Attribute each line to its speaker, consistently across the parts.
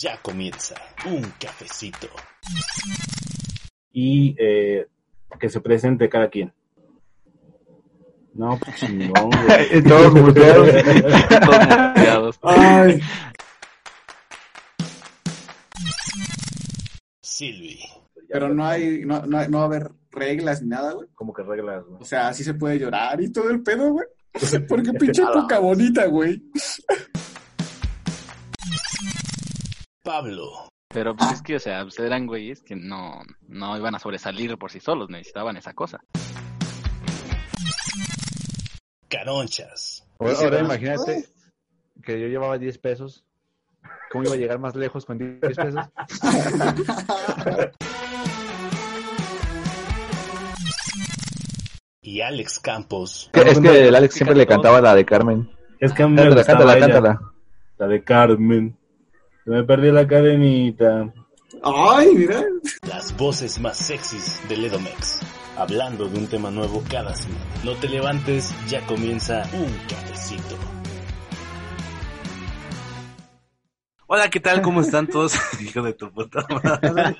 Speaker 1: Ya comienza un cafecito.
Speaker 2: y eh, que se presente cada quien. No, pues chingón, güey.
Speaker 3: Todos muteados.
Speaker 4: Todos muteados.
Speaker 2: Ay,
Speaker 1: Silvi.
Speaker 5: Pero no hay, no, no, hay- no va a haber reglas ni nada, güey.
Speaker 2: como que reglas, güey.
Speaker 5: O sea, así se puede llorar y todo el pedo, güey. Porque pinche poca bonita, güey.
Speaker 1: Pablo.
Speaker 4: Pero pues es que, o sea, pues, eran güeyes que no, no iban a sobresalir por sí solos, necesitaban esa cosa.
Speaker 1: Caronchas.
Speaker 3: Ahora, ahora imagínate que yo llevaba 10 pesos. ¿Cómo iba a llegar más lejos con 10 pesos?
Speaker 1: Y Alex Campos.
Speaker 3: Es que el Alex siempre le cantaba la de Carmen.
Speaker 2: Es que a mí me
Speaker 3: Cántala, cántala, cántala.
Speaker 2: la de Carmen. Se me perdí la cadenita.
Speaker 5: Ay, mira.
Speaker 1: Las voces más sexys del Edomex. Hablando de un tema nuevo cada semana. No te levantes, ya comienza un cafecito. Hola, ¿qué tal? ¿Cómo están todos? Hijo de tu puta madre.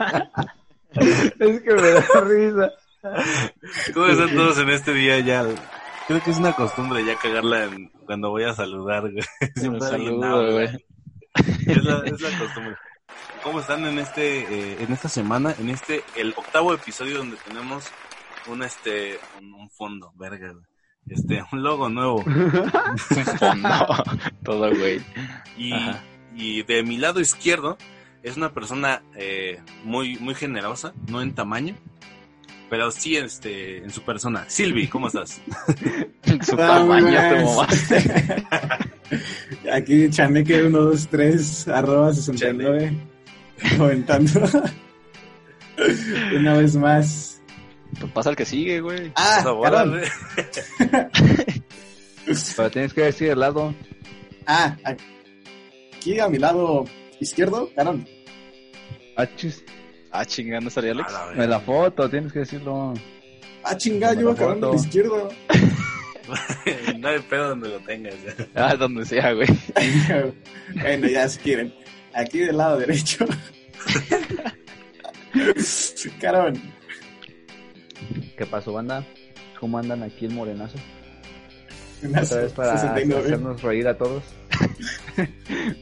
Speaker 3: Es que me da risa.
Speaker 1: ¿Cómo están todos en este día ya? Creo que es una costumbre ya cagarla en- cuando voy a saludar, güey. Siempre
Speaker 4: saludo, güey.
Speaker 1: Es la, es la costumbre. ¿Cómo están en este, eh, en esta semana, en este, el octavo episodio donde tenemos un este, un, un fondo, verga, este, un logo nuevo
Speaker 4: Un fondo. Todo, güey.
Speaker 1: y, y de mi lado izquierdo es una persona eh, muy, muy generosa, no en tamaño, pero sí este, en su persona. Silvi, ¿cómo estás?
Speaker 4: En su
Speaker 5: Ah,
Speaker 4: tamaño te
Speaker 5: bien.
Speaker 4: mamaste.
Speaker 5: Aquí Chaneque 1, 2, 3, arroba 69. Comentando. Una vez más.
Speaker 4: Pues pasa el que sigue, güey.
Speaker 5: Ah,
Speaker 1: bola, güey.
Speaker 3: Pero tienes que decir el lado.
Speaker 5: Ah, aquí a mi lado izquierdo, carón.
Speaker 3: Ah, chis.
Speaker 4: Ah, chingando estaría Alex.
Speaker 1: A la
Speaker 3: la foto, tienes que decirlo.
Speaker 5: Ah, chingada, yo a carón
Speaker 3: Foto.
Speaker 5: izquierdo.
Speaker 1: no hay pedo donde lo tengas. ya.
Speaker 4: Ah, donde sea, güey.
Speaker 5: bueno, ya si quieren. Aquí del lado derecho. carón.
Speaker 3: ¿Qué pasó, banda? ¿Cómo andan aquí el morenazo? Otra vez para
Speaker 5: 69.
Speaker 3: hacernos reír a todos.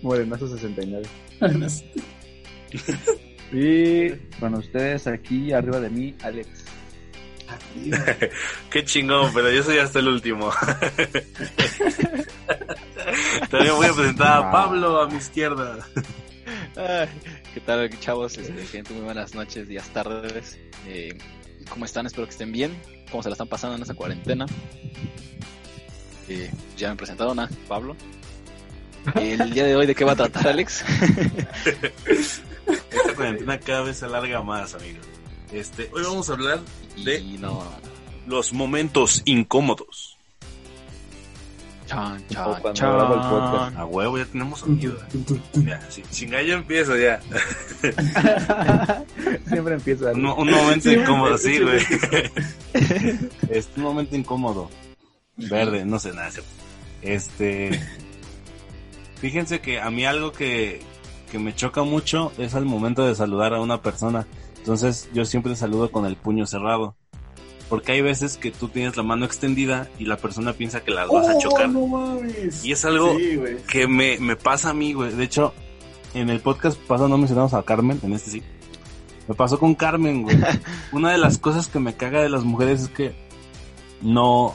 Speaker 3: morenazo 69.
Speaker 5: Unas-
Speaker 3: Y con ustedes aquí arriba de mí, Alex.
Speaker 1: Qué chingón, pero yo soy hasta el último. También voy a presentar a Pablo a mi izquierda.
Speaker 4: Ay, ¿Qué tal, chavos? Este, gente, muy buenas noches, días, tardes. Eh, ¿Cómo están? Espero que estén bien. ¿Cómo se la están pasando en esta cuarentena? Eh, ya me presentaron a Pablo. El día de hoy, ¿de qué va a tratar, Alex?
Speaker 1: Esta cuarentena cada vez se alarga más, amigo. Este, hoy vamos a hablar de
Speaker 4: Y no.
Speaker 1: los momentos incómodos.
Speaker 4: Chan,
Speaker 3: O
Speaker 4: chan,
Speaker 3: el podcast.
Speaker 4: chan.
Speaker 1: A huevo, ya tenemos sonido. Ya, si chinga, yo empiezo ya.
Speaker 3: Siempre empieza.
Speaker 1: Un, un momento incómodo, sí, güey. Es un momento incómodo. Verde, no sé nada. Este. Fíjense que a mí algo que, que me choca mucho es al momento de saludar a una persona. Entonces yo siempre saludo con el puño cerrado. Porque hay veces que tú tienes la mano extendida y la persona piensa que las vas a
Speaker 5: Oh,
Speaker 1: chocar.
Speaker 5: no mames.
Speaker 1: Y es algo
Speaker 5: Sí,
Speaker 1: que me, me pasa a mí, güey. De hecho, en el podcast pasado no mencionamos a Carmen, en este sí. Me pasó con Carmen, güey. Una de las cosas que me caga de las mujeres es que no,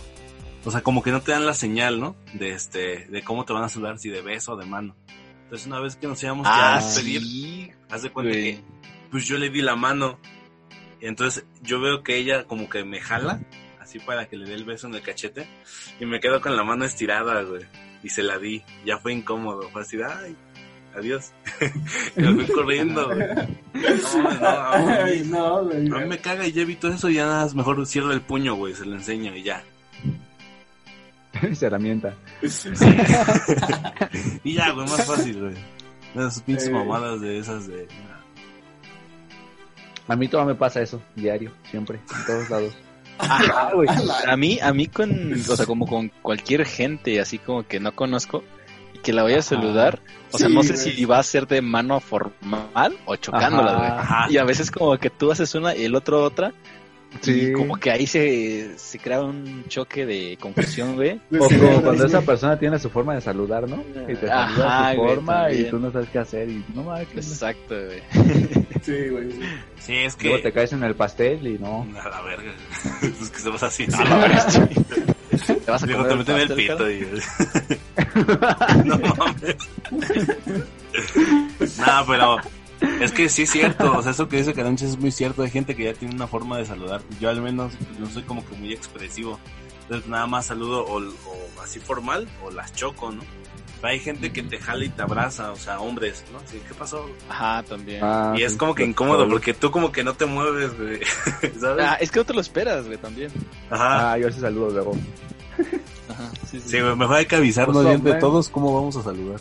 Speaker 1: o sea, como que no te dan la señal, ¿no? De este, de cómo te van a saludar, si de beso o de mano. Entonces una vez que nos íbamos
Speaker 4: Ah,
Speaker 1: a despedir,
Speaker 4: sí,
Speaker 1: haz de cuenta
Speaker 4: güey.
Speaker 1: que, pues yo le di la mano. Y entonces yo veo que ella como que me jala, así para que le dé el beso en el cachete. Y me quedo con la mano estirada, güey. Y se la di. Ya fue incómodo. Fue así, de, ay, adiós. y me fui corriendo, güey. No, no,
Speaker 5: Ay, no, güey.
Speaker 1: a mí me caga y ya evito eso y ya nada más mejor cierro el puño, güey, se lo enseño y ya.
Speaker 3: Esa herramienta.
Speaker 1: Y ya, güey, más fácil, güey. Esas pinches mamadas de esas de...
Speaker 3: A mí todavía me pasa eso, diario, siempre, en todos lados.
Speaker 4: Ajá, güey.
Speaker 5: A la-
Speaker 4: A mí, a mí con, o sea, como con cualquier gente, así como que no conozco, que la vaya a saludar. O sea,
Speaker 5: Sí,
Speaker 4: no sé
Speaker 5: güey.
Speaker 4: si va a ser de mano formal o chocándola,
Speaker 3: Ajá.
Speaker 4: güey.
Speaker 1: Ajá.
Speaker 4: Y a veces como que tú haces una y el otro otra.
Speaker 3: Sí.
Speaker 4: Y como que ahí se, se crea un choque de confusión, güey.
Speaker 3: O
Speaker 5: Sí,
Speaker 3: como
Speaker 5: güey,
Speaker 3: cuando
Speaker 5: sí.
Speaker 3: esa persona tiene su forma de saludar, ¿no? Y te saluda
Speaker 4: Ajá,
Speaker 3: su
Speaker 4: güey,
Speaker 3: forma y tú no sabes qué hacer y no mames.
Speaker 4: Exacto, güey.
Speaker 5: Sí, güey. sí.
Speaker 1: Sí, es
Speaker 3: Luego
Speaker 1: que...
Speaker 3: te caes en el pastel y no.
Speaker 1: A la verga. es que estamos así.
Speaker 4: A la verga, sí. Te vas a
Speaker 1: Digo,
Speaker 4: comer
Speaker 1: te
Speaker 4: el
Speaker 1: meten el
Speaker 4: pastel,
Speaker 1: pito y... no mames. nah, pero... Es que sí es cierto, o sea, eso que dice Caranches es muy cierto, hay gente que ya tiene una forma de saludar, yo al menos no soy como que muy expresivo, entonces nada más saludo o, o así formal o las choco, ¿no? Pero hay gente que te jala y te abraza, o sea, hombres, ¿no? Sí, ¿Qué pasó?
Speaker 4: Ajá, también.
Speaker 3: Ah,
Speaker 1: y es como que incómodo porque tú como que no te mueves, güey, ¿sabes?
Speaker 4: Ah, es que no te lo esperas, güey, también.
Speaker 1: Ajá.
Speaker 3: Ah, yo sí saludo luego.
Speaker 4: Ajá, sí, sí.
Speaker 1: Sí, güey, mejor hay que avisarnos
Speaker 3: What's
Speaker 1: bien de todos cómo vamos a saludar.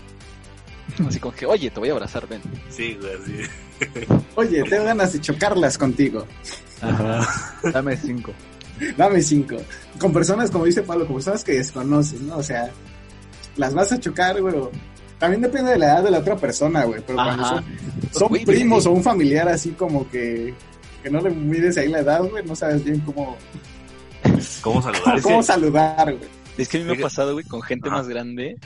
Speaker 4: Así como que, oye, te voy a abrazar, ven.
Speaker 1: Sí, güey, sí.
Speaker 5: Oye, tengo ganas de chocarlas contigo.
Speaker 3: Ajá. Dame cinco.
Speaker 5: Dame cinco. Con personas, como dice Pablo, con personas que desconoces, ¿no? O sea, las vas a chocar, güey. También depende de la edad de la otra persona, güey. Pero cuando son, son
Speaker 4: Güey,
Speaker 5: primos
Speaker 4: güey.
Speaker 5: o un familiar así como que, que no le mides ahí la edad, güey, no sabes bien cómo,
Speaker 1: ¿Cómo saludar?
Speaker 5: cómo saludar, güey.
Speaker 4: Es que a mí me ha pasado, güey, con gente
Speaker 1: Ajá.
Speaker 4: más grande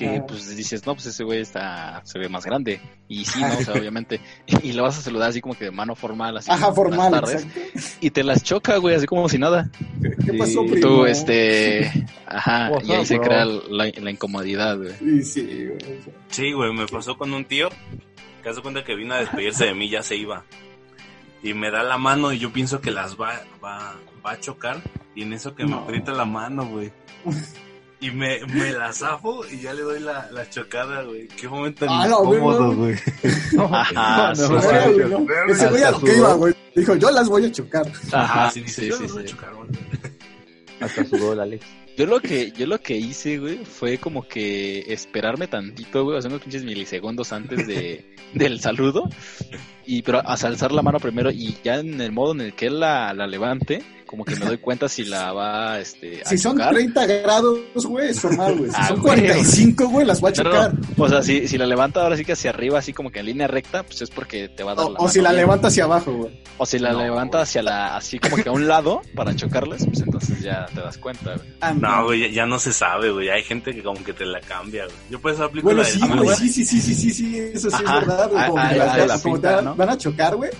Speaker 4: que pues dices, no, pues ese güey está, se ve más grande. Y sí, ¿no? O sea, obviamente. Y lo vas a saludar así como que de mano formal, así.
Speaker 5: Ajá,
Speaker 4: como,
Speaker 5: formal,
Speaker 4: "Buenas tardes",
Speaker 5: exacto.
Speaker 4: Y te las choca, güey, así como si nada.
Speaker 5: ¿Qué, pasó,
Speaker 3: Y
Speaker 5: primo?
Speaker 4: Tú, este, ajá, y ahí se
Speaker 3: bro?
Speaker 4: crea la, la incomodidad, güey.
Speaker 5: Sí, sí, güey.
Speaker 1: Sí, güey, me pasó con un tío que hace cuenta que vino a despedirse de mí, ya se iba. Y me da la mano y yo pienso que las va, va, va a chocar. Y en eso que me aprieta la mano, güey. Y me, me la zafo y ya le doy la, la chocada, güey. Qué momento tan
Speaker 5: Ah, la
Speaker 1: incómodo, güey.
Speaker 4: Ajá,
Speaker 3: no.
Speaker 5: ¿no? Ese güey a lo
Speaker 3: Hasta
Speaker 5: que
Speaker 3: sudó.
Speaker 5: iba, güey. Dijo, yo las voy a chocar.
Speaker 4: Ajá,
Speaker 1: sí,
Speaker 4: sí,
Speaker 1: dice,
Speaker 4: sí,
Speaker 1: yo
Speaker 4: sí,
Speaker 1: los voy a
Speaker 4: sí.
Speaker 1: chocar, güey.
Speaker 3: Hasta sudó el Alex.
Speaker 4: Yo lo que, yo lo que hice, güey, fue como que esperarme tantito, güey, hacer unos pinches milisegundos antes de, del saludo. Y pero a alzar la mano primero y ya en el modo en el que él la, la levante, como que me doy cuenta si la va este, a
Speaker 5: Si son
Speaker 4: chocar.
Speaker 5: 30 grados, güey, es formal, güey. Si
Speaker 4: Ah,
Speaker 5: son
Speaker 4: güey.
Speaker 5: 45, güey, las va a
Speaker 4: no,
Speaker 5: chocar.
Speaker 4: no. O sea, si, si la levanta ahora sí que hacia arriba, así como que en línea recta, pues es porque te va a dar
Speaker 5: O,
Speaker 4: la
Speaker 5: o si la
Speaker 4: bien.
Speaker 5: levanta hacia abajo, güey.
Speaker 4: O si la
Speaker 1: No,
Speaker 4: levanta
Speaker 1: güey.
Speaker 4: hacia la, así como que a un lado para chocarles, pues entonces ya te das cuenta, güey.
Speaker 5: Ah,
Speaker 1: No, güey, ya, ya no se sabe, güey. Hay gente que como que te la cambia, güey. Yo por eso aplico
Speaker 5: Bueno,
Speaker 1: la
Speaker 5: sí, güey, sí, sí, sí, sí, sí, sí, eso sí
Speaker 4: Ajá.
Speaker 5: es verdad, güey. Como que las-
Speaker 3: la
Speaker 5: como te
Speaker 3: pinta,
Speaker 5: van,
Speaker 3: ¿no?
Speaker 5: Van a chocar, güey,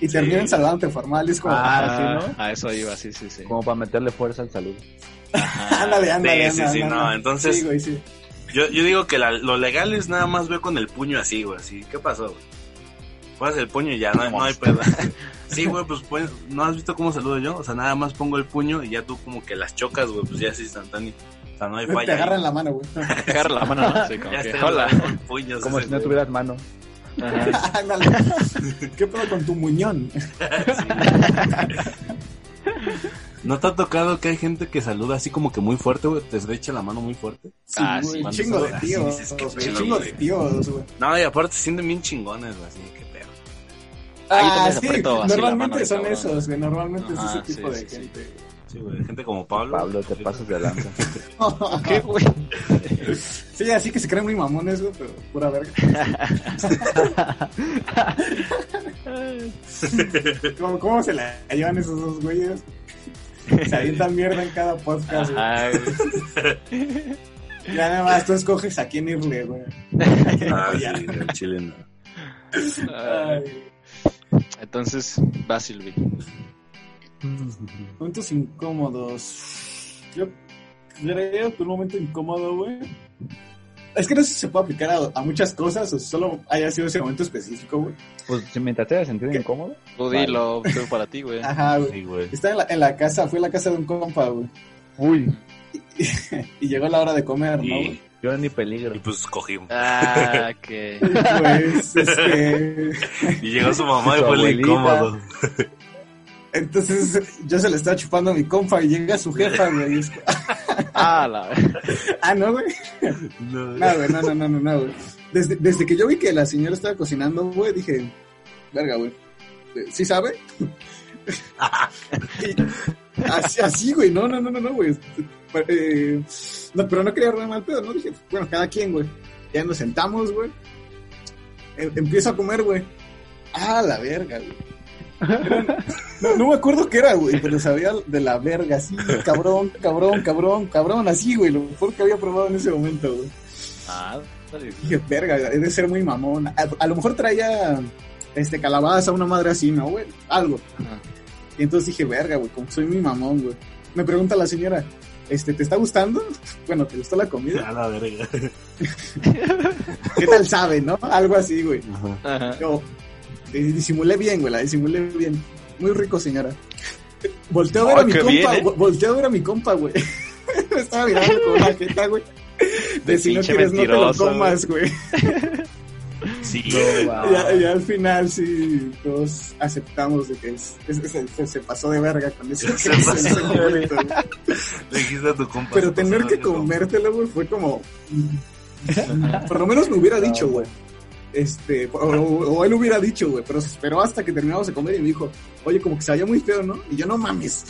Speaker 5: y
Speaker 1: Sí.
Speaker 5: terminan saludándote formal, es como,
Speaker 3: Ah, sí,
Speaker 4: Ah,
Speaker 3: ¿no?
Speaker 4: A eso iba, sí, sí, sí.
Speaker 3: Como para meterle fuerza al saludo.
Speaker 5: Ándale, ándale,
Speaker 1: sí, sí,
Speaker 5: ándale,
Speaker 1: sí, no, entonces-
Speaker 5: Sí, güey, sí.
Speaker 1: Yo, yo digo que la- lo legal es nada más ver con el puño así, güey. Así, ¿qué pasó, güey? Pones el puño y ya, no, hay- no hay pedo. Sí, güey, pues, pues, ¿no has visto cómo saludo yo? O sea, nada más pongo el puño y ya tú como que las chocas, güey, pues ya es instantáneo. O sea, no hay falla.
Speaker 5: Te
Speaker 1: ahí.
Speaker 5: agarran la mano, güey.
Speaker 4: Te agarra la mano, ¿no? Sí, como
Speaker 1: Ya
Speaker 4: que, hola.
Speaker 1: puños.
Speaker 3: Como si no tuvieras mano.
Speaker 5: Ándale. ¿Qué pedo con tu muñón?
Speaker 1: ¿No te ha tocado que hay gente que saluda así como que muy fuerte, güey? Te echa la mano muy fuerte.
Speaker 5: Sí,
Speaker 4: Ah, sí,
Speaker 5: un chingo de tíos.
Speaker 1: sí, que chido,
Speaker 5: chingo de tíos, güey.
Speaker 1: No, y aparte se sienten bien chingones, güey, así, qué pedo.
Speaker 5: Ah, sí, normalmente son
Speaker 4: cabrón.
Speaker 5: esos, güey. Normalmente
Speaker 4: Ajá,
Speaker 5: es ese tipo
Speaker 4: sí,
Speaker 5: de gente.
Speaker 1: Sí, güey, gente como Pablo.
Speaker 3: Pablo, te
Speaker 1: Sí,
Speaker 3: pasas de lanza.
Speaker 4: ¿Qué, güey?
Speaker 5: Sí, así que se creen muy mamones, güey, pero pura verga. ¿Cómo, cómo se la llevan esos dos güeyes? Se avientan mierda en cada podcast, güey.
Speaker 4: Ajá, güey.
Speaker 5: Ya nada más tú escoges a quién irle, güey.
Speaker 1: Ah,
Speaker 5: Ya.
Speaker 1: sí, del chile no.
Speaker 5: Ay,
Speaker 4: Entonces, va Silvi.
Speaker 5: Momentos incómodos. Yo creo que un momento incómodo, güey. Es que no sé si se puede aplicar a, a muchas cosas o solo haya sido ese momento específico, güey.
Speaker 3: Pues si mientras te hayas sentido
Speaker 5: ¿Qué?
Speaker 3: incómodo.
Speaker 4: Tú dilo, fue para ti, güey.
Speaker 5: Ajá, güey.
Speaker 1: Sí, güey.
Speaker 5: Estaba en la, en la casa, fue a la casa de un compa, güey.
Speaker 3: Uy,
Speaker 5: Y llegó la hora de comer, ¿no? Güey?
Speaker 3: yo ni peligro.
Speaker 1: y pues cogimos.
Speaker 4: Ah, que.
Speaker 5: Y pues, este.
Speaker 1: Y llegó su mamá y fue el incómodo.
Speaker 5: Entonces yo se le estaba chupando a mi compa y llega su jefa, güey. y es-
Speaker 4: Ah, la
Speaker 5: Ah, no, güey.
Speaker 1: No,
Speaker 5: No, güey, no, no, no, no, no, güey. Desde, desde que yo vi que la señora estaba cocinando, güey, dije, verga, güey. ¿Sí sabe? Y así, así, güey, no, no, no, no, no, güey. Eh, no, pero no quería armar mal pedo, ¿no? Dije, bueno, cada quien, güey. Ya nos sentamos, güey. Em- empiezo a comer, güey. Ah, la verga, güey. No, no me acuerdo qué era, güey, pero sabía de la verga, así, cabrón, cabrón, cabrón, cabrón, así, güey, lo mejor que había probado en ese momento, güey.
Speaker 4: Ah, dale.
Speaker 5: Dije, verga, debe ser muy mamón. A, a lo mejor traía este calabaza, una madre así, ¿no, güey? Algo.
Speaker 4: Ajá.
Speaker 5: Y entonces dije, verga, güey, como soy muy mamón, güey. Me pregunta la señora, este, ¿te está gustando? Bueno, ¿te gustó la comida?
Speaker 1: A la verga.
Speaker 5: ¿Qué tal sabe, no? Algo así, güey.
Speaker 1: Ajá.
Speaker 4: Ajá.
Speaker 5: Yo disimulé bien, güey, la disimulé bien. Muy rico, señora. Volteo a ver
Speaker 4: Oh,
Speaker 5: a mi compa,
Speaker 4: bien, ¿eh?
Speaker 5: volteo a ver a mi compa, güey. Me estaba mirando con la jeta, güey. De,
Speaker 4: De
Speaker 5: si no quieres, no te lo comas, güey.
Speaker 1: Sí.
Speaker 5: Ya, ya al final sí, todos aceptamos de que es- es- es- se, se pasó de verga con ese,
Speaker 1: Se pasó
Speaker 5: ese momento.
Speaker 1: Le dijiste a tu compa.
Speaker 5: Pero tener que comértelo, güey, fue como... Por lo menos me hubiera dicho, güey. Este, o, o él hubiera dicho, güey, pero se esperó hasta que terminamos de comer y me dijo, oye, como que se veía muy feo, ¿no? Y yo, no mames,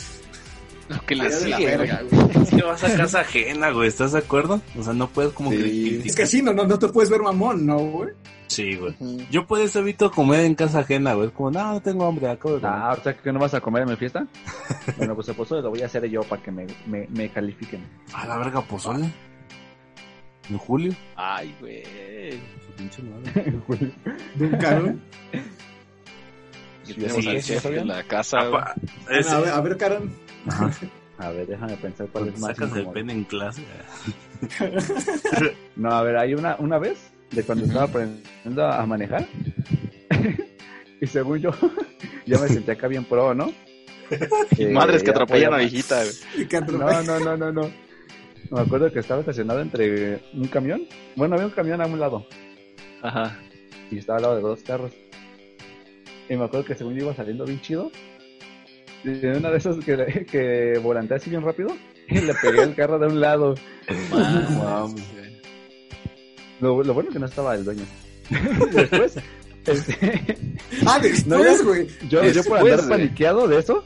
Speaker 4: Lo que le
Speaker 5: la
Speaker 4: sigue, güey.
Speaker 5: verga, güey.
Speaker 1: Es que vas a casa ajena, güey. ¿Estás de acuerdo? O sea, no puedes como
Speaker 4: Sí.
Speaker 1: que
Speaker 5: Es que sí, no, no, no te puedes ver mamón, ¿no, güey?
Speaker 1: Sí, güey. Yo por eso evito comer en casa ajena, güey. Es como, no, no tengo hambre, acabo de comer.
Speaker 3: Ah, ahorita que no vas a comer en mi fiesta. Bueno, pues el pozole lo voy a hacer yo para que me, me, me califiquen.
Speaker 1: A la verga, pozole. En julio.
Speaker 4: Ay, güey.
Speaker 1: Pinche madre.
Speaker 5: De un cabrón.
Speaker 4: Y
Speaker 3: Sí,
Speaker 4: tenemos
Speaker 1: sí,
Speaker 4: al
Speaker 1: sí,
Speaker 4: chef
Speaker 3: sí.
Speaker 4: en la casa.
Speaker 1: Apa- ese-
Speaker 5: A ver, a ver.
Speaker 1: Ajá.
Speaker 3: A ver, déjame pensar cuál es más
Speaker 1: sacas el pene en clase.
Speaker 3: No, a ver, hay una, una vez de cuando estaba aprendiendo a manejar. y según yo, ya me senté acá bien pro, ¿no? Eh,
Speaker 4: Madres que atropellan a viejita,
Speaker 5: que atro-
Speaker 3: No, no, no, no, no. Me acuerdo que estaba estacionado entre un camión. Bueno, había un camión a un lado.
Speaker 4: Ajá.
Speaker 3: Y estaba al lado de dos carros. Y me acuerdo que según yo iba saliendo bien chido. Y en una de esas que, que volanteé así bien rápido. Y le pegué el carro de un lado.
Speaker 4: Güey.
Speaker 3: Lo, lo bueno que no estaba el dueño. Después, este,
Speaker 5: Ah, después, güey.
Speaker 3: yo, yo por andar paniqueado de eso,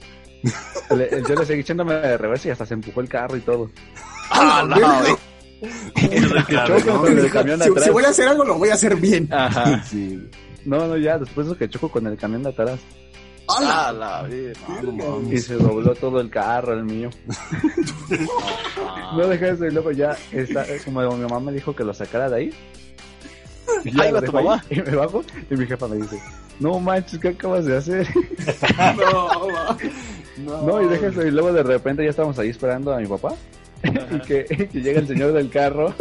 Speaker 3: le- yo le seguí echándome de reversa y hasta se empujó el carro y todo.
Speaker 5: Ah,
Speaker 4: no,
Speaker 5: Si, voy a hacer algo, lo voy a hacer bien.
Speaker 4: Ajá.
Speaker 1: Sí.
Speaker 3: No, no, ya, después de que choco con el camión de atrás.
Speaker 5: ¡Hala!
Speaker 4: A la verga.
Speaker 1: No
Speaker 3: Y se dobló todo el carro, el mío. No dejé eso y luego ya, está, como mi mamá me dijo que lo sacara de ahí. Y
Speaker 4: Ahí va tu
Speaker 3: ahí,
Speaker 4: mamá.
Speaker 3: Y me bajo y mi jefa me dice, no manches, ¿qué acabas de hacer?
Speaker 5: No, va.
Speaker 3: No, y deja eso y luego de repente ya estábamos ahí esperando a mi papá. y que, que llega el señor del carro.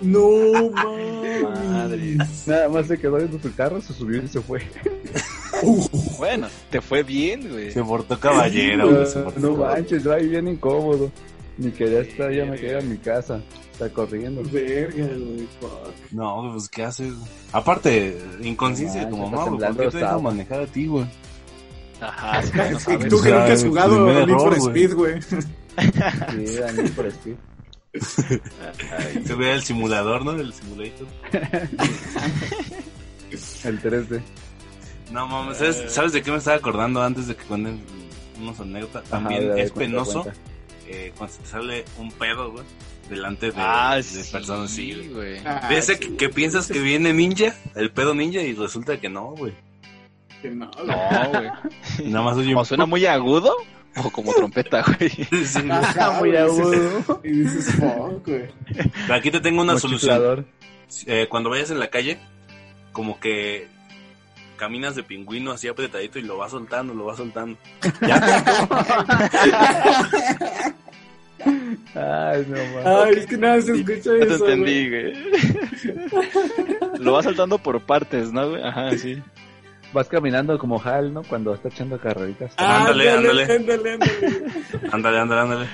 Speaker 5: No.
Speaker 4: Madre.
Speaker 3: Nada más se quedó dentro de su carro, se subió y se fue.
Speaker 4: Bueno, te fue bien, güey.
Speaker 1: Se portó caballero, güey. Se portó
Speaker 3: no
Speaker 1: caballero.
Speaker 3: manches, yo ahí bien incómodo. Ni quería estar, ya me quedé en mi casa. Está corriendo.
Speaker 5: Verga, güey.
Speaker 1: No, pues, ¿qué haces? Aparte, inconsciencia de tu
Speaker 3: No,
Speaker 1: mamá, güey. ¿Por qué te manejar a ti, güey?
Speaker 4: Ajá, sí, no
Speaker 5: Es que
Speaker 4: sabes.
Speaker 5: tú que
Speaker 1: O sea,
Speaker 5: nunca has jugado Need for. Speed, güey.
Speaker 3: Sí, era Need for Speed.
Speaker 4: Ay,
Speaker 1: Se ve el simulador, ¿no? El simulator.
Speaker 3: El 3D.
Speaker 1: No, mames, ¿sabes, ¿sabes de qué me estaba acordando antes de que cuenten unos anécdotas? También
Speaker 3: Ajá,
Speaker 1: es
Speaker 3: cuenta,
Speaker 1: penoso
Speaker 3: cuenta.
Speaker 1: eh, cuando se te sale un pedo, güey, delante de,
Speaker 4: Ah,
Speaker 1: de
Speaker 4: sí,
Speaker 1: personas así, güey.
Speaker 5: Ah,
Speaker 1: De ese
Speaker 5: sí,
Speaker 1: que, que piensas que viene ninja, el pedo ninja, y resulta que no, güey.
Speaker 5: que no, güey.
Speaker 4: No, güey.
Speaker 1: Nada más oye
Speaker 4: ¿O suena muy agudo? O como trompeta, güey.
Speaker 1: Sí.
Speaker 5: Ajá,
Speaker 3: Muy agudo.
Speaker 5: Y dices, fuck, güey.
Speaker 1: Pero aquí te tengo una
Speaker 3: Como
Speaker 1: solución. Eh, cuando vayas en la calle, como que caminas de pingüino así apretadito y lo vas soltando, lo vas soltando. Ya,
Speaker 3: Ay, no mames.
Speaker 5: Ay, es que nada se escucha
Speaker 4: No te
Speaker 5: eso, güey.
Speaker 4: entendí, güey. Lo vas saltando por partes, ¿no, güey? Ajá, sí.
Speaker 3: Vas caminando como Hal, ¿no? Cuando está echando carreritas.
Speaker 1: Ándale, ándale.
Speaker 5: ándale, ándale.
Speaker 1: ándale, ándale, ándale.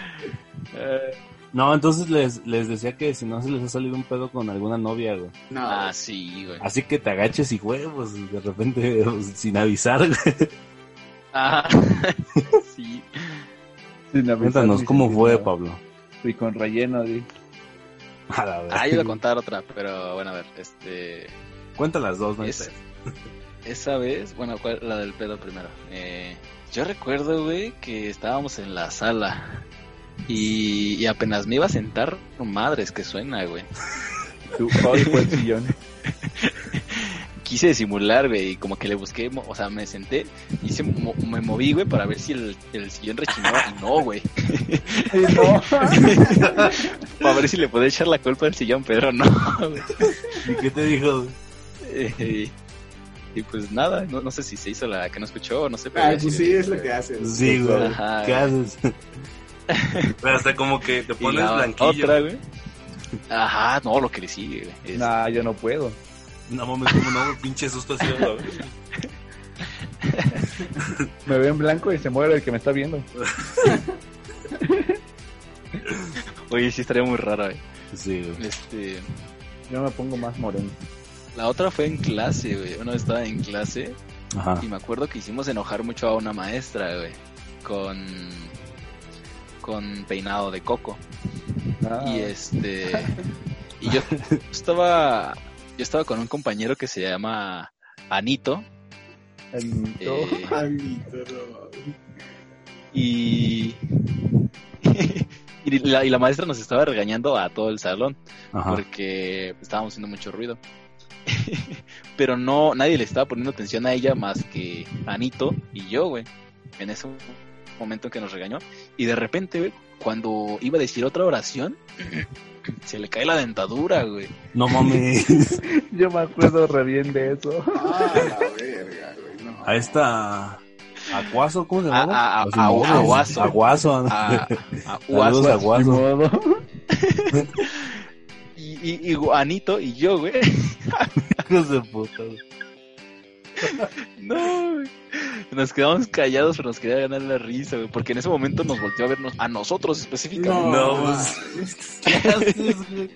Speaker 4: Eh,
Speaker 1: No, entonces les, les decía que si no se les ha salido un pedo con alguna novia, güey.
Speaker 5: No,
Speaker 4: ah, sí, güey.
Speaker 1: Así que te agaches y güey, pues de repente, pues, sin avisar, güey.
Speaker 4: Ajá. sí.
Speaker 3: Sin avisar
Speaker 1: Cuéntanos cómo fue,
Speaker 3: nada.
Speaker 1: Pablo.
Speaker 3: Y con relleno, di.
Speaker 1: A la verga.
Speaker 4: Ah, yo iba a contar otra, pero bueno, a ver, este...
Speaker 1: Cuenta las dos, no
Speaker 4: Es-. Esa vez, bueno, ¿cuál- la del pedo primero. Eh, Yo recuerdo, güey, que estábamos en la sala y, y apenas me iba a sentar, madres que suena, güey.
Speaker 3: Hoy fue el sillón.
Speaker 4: Quise disimular, güey, y como que le busqué, o sea, me senté y se mo- me moví, güey, para ver si el, el sillón rechinaba y no, güey.
Speaker 3: no.
Speaker 4: Para ver si le podía echar la culpa al sillón, pero no, güey.
Speaker 1: ¿Y qué te dijo? güey?
Speaker 4: Eh, y pues nada, no, no sé si se hizo la que no escuchó o no sé. pero
Speaker 5: Ay,
Speaker 4: sí,
Speaker 5: pues sí, es lo que haces.
Speaker 1: Sí, güey.
Speaker 4: Ajá,
Speaker 1: ¿Qué
Speaker 4: güey.
Speaker 1: haces? Pero hasta como que te
Speaker 4: Y
Speaker 1: pones
Speaker 4: la
Speaker 1: blanquillo.
Speaker 4: otra, güey. Ajá, no, lo que le sigue, güey. es-
Speaker 3: Nah, yo no puedo.
Speaker 1: No mames, como no, pinche susto así. güey.
Speaker 3: Me ve en blanco y se muere el que me está viendo.
Speaker 4: Oye, sí estaría muy raro, güey.
Speaker 1: Sí, güey.
Speaker 4: Este,
Speaker 3: Yo me pongo más moreno.
Speaker 4: La otra fue en clase, güey. Vez estaba en clase
Speaker 1: Ajá.
Speaker 4: y me acuerdo que hicimos enojar mucho a una maestra, güey. Con, con peinado de coco.
Speaker 3: Ah,
Speaker 4: Y este, y yo estaba, yo estaba con un compañero que se llama Anito.
Speaker 3: todo.
Speaker 4: eh,
Speaker 5: Maldito, no.
Speaker 4: y, y, la, y la maestra nos estaba regañando a todo el salón
Speaker 1: Ajá.
Speaker 4: porque estábamos haciendo mucho ruido. Pero no, nadie le estaba poniendo atención a ella más que Anito y yo, güey. En ese momento en que nos regañó. Y de repente, güey, cuando iba a decir otra oración, se le cae la dentadura, güey.
Speaker 1: No mames.
Speaker 3: Yo me acuerdo re bien de eso.
Speaker 5: Ah, la verga, güey. No.
Speaker 1: A esta. Aguazo, ¿cómo se
Speaker 4: A-
Speaker 1: llama?
Speaker 4: a- a-
Speaker 1: Los inmobles.
Speaker 4: Aguazo.
Speaker 1: Aguazo.
Speaker 4: Y, y, y Anito y yo, güey.
Speaker 1: Hijos de puta. güey.
Speaker 4: No, güey. Nos quedamos callados, pero nos quería ganar la risa, güey. Porque en ese momento nos volteó a vernos, a nosotros específicamente.
Speaker 1: No,
Speaker 5: No,
Speaker 1: pues. ¿Qué haces, güey?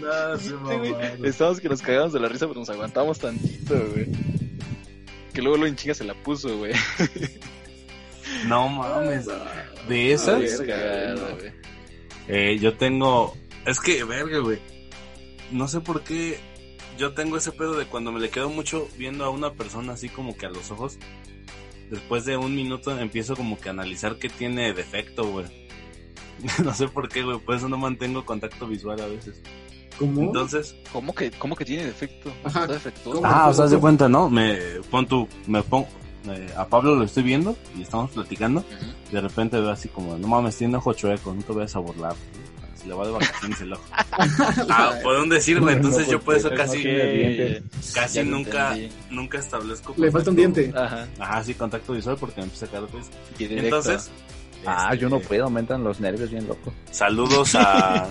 Speaker 1: No, se
Speaker 4: Sí, güey. Estábamos que nos cagamos de la risa, pero nos aguantamos tantito, güey. Que luego lo en chinga se la puso, güey.
Speaker 1: No mames. De esas,
Speaker 5: Verga, no.
Speaker 4: güey.
Speaker 1: eh, yo tengo. Es que, verga, güey. No sé por qué. Yo tengo ese pedo de cuando me le quedo mucho viendo a una persona así como que a los ojos. Después de un minuto empiezo como que a analizar qué tiene defecto, güey. No sé por qué, güey. Por eso no mantengo contacto visual a veces.
Speaker 5: ¿Cómo?
Speaker 1: Entonces,
Speaker 4: ¿Cómo que, cómo que tiene defecto?
Speaker 1: Ah, o sea, de cuenta, ¿no? Me pon tu, me pongo, eh, a Pablo lo estoy viendo y estamos platicando. De repente veo así como, no mames, tiene ojo chueco, no te vayas a burlar. Si le va de vacaciones el ojo. ah, güey. Entonces yo por eso casi, casi nunca, nunca establezco.
Speaker 5: Le falta un diente.
Speaker 4: Ajá.
Speaker 1: Ajá, sí, contacto visual porque me empieza a caer pues. Entonces,
Speaker 3: Ah,
Speaker 1: este,
Speaker 3: yo no puedo, aumentan los nervios bien loco.
Speaker 1: Saludos a.